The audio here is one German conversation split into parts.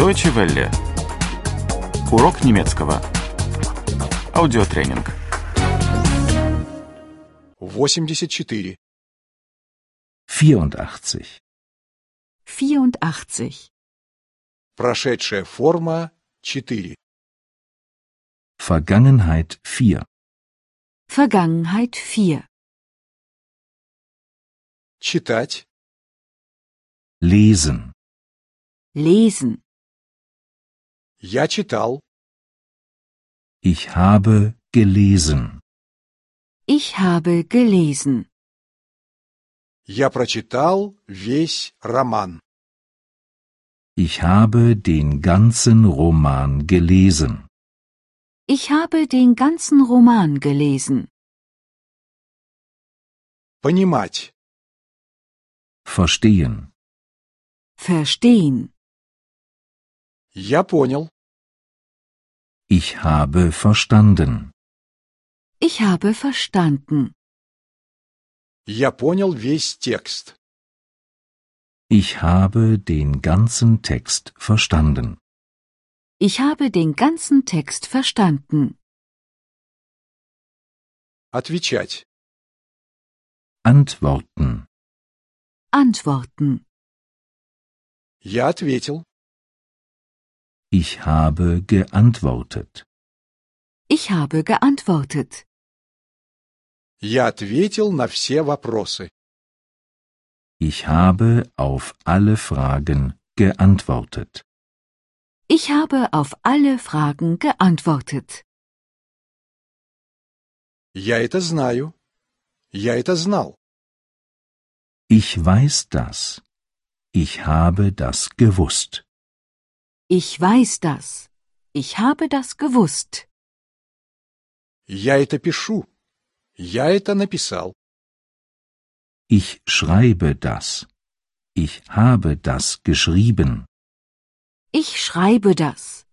Deutsche Welle. Урок немецкого. Аудиотренинг. 84. 84. 84. Прошедшая форма 4. Vergangenheit 4. Vergangenheit 4. Читать. Lesen. Lesen. Я читал. Ich habe gelesen. Ich habe gelesen. Я прочитал весь роман. Ich habe den ganzen Roman gelesen. Ich habe den ganzen Roman gelesen. Понимать. Verstehen. Verstehen. Я понял. Ich habe verstanden. Ich habe verstanden. Я понял весь текст. Ich habe den ganzen Text verstanden. Ich habe den ganzen Text verstanden. Отвечать. Antworten. Antworten. Я ответил. Ich habe geantwortet. Ich habe geantwortet. Я ответил на все вопросы. Ich habe auf alle Fragen geantwortet. Ich habe auf alle Fragen geantwortet. Я это знаю. Я это знал. Ich weiß das. Ich habe das gewusst. Ich weiß das. Ich habe das gewusst. Я это pишу. Я это написал. Ich schreibe das. Ich habe das geschrieben. Ich schreibe das.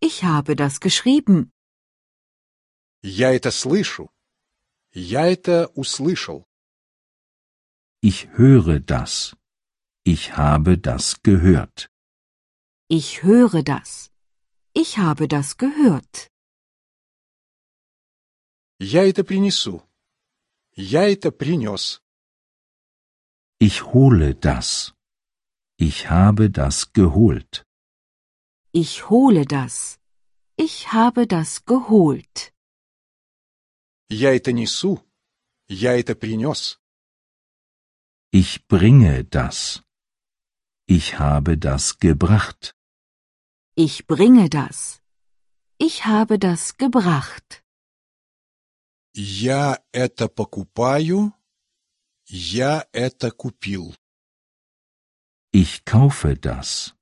Ich habe das geschrieben. Я это слышу. Я это услышал. Ich höre das. Ich habe das gehört. Ich höre das. Ich habe das gehört. Я это принесу. Я это принес. Ich hole das. Ich habe das geholt. Ich hole das. Ich habe das geholt. Я это несу. Я это принес. Ich bringe das. Ich habe das gebracht. Ich bringe das. Ich habe das gebracht. Я это покупаю. Я это купил. Ich kaufe das.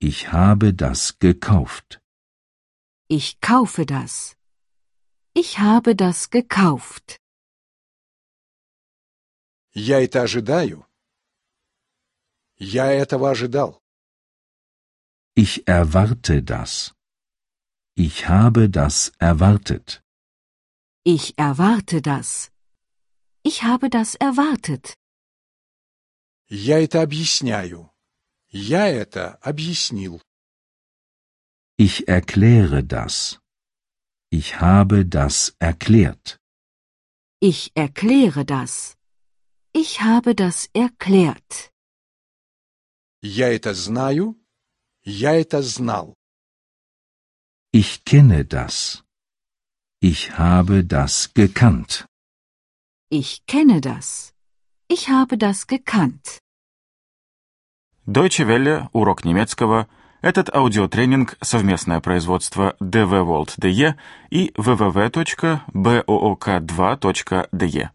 Ich habe das gekauft. Ich kaufe das. Ich habe das gekauft. Я это ожидаю. Я этого ожидал. Ich erwarte das. Ich habe das erwartet. Ich erwarte das. Ich habe das erwartet. Я это объясняю. Я это объяснил. Ich erkläre das. Ich habe das erklärt. Ich erkläre das. Ich habe das erklärt. Я это знаю. Я это знал. Ich kenne das. Ich habe das gekannt. Ich kenne das. Ich habe das gekannt. Deutsche Welle. Урок немецкого. Этот аудиотренинг – совместное производство DW World DE и www.book2.de.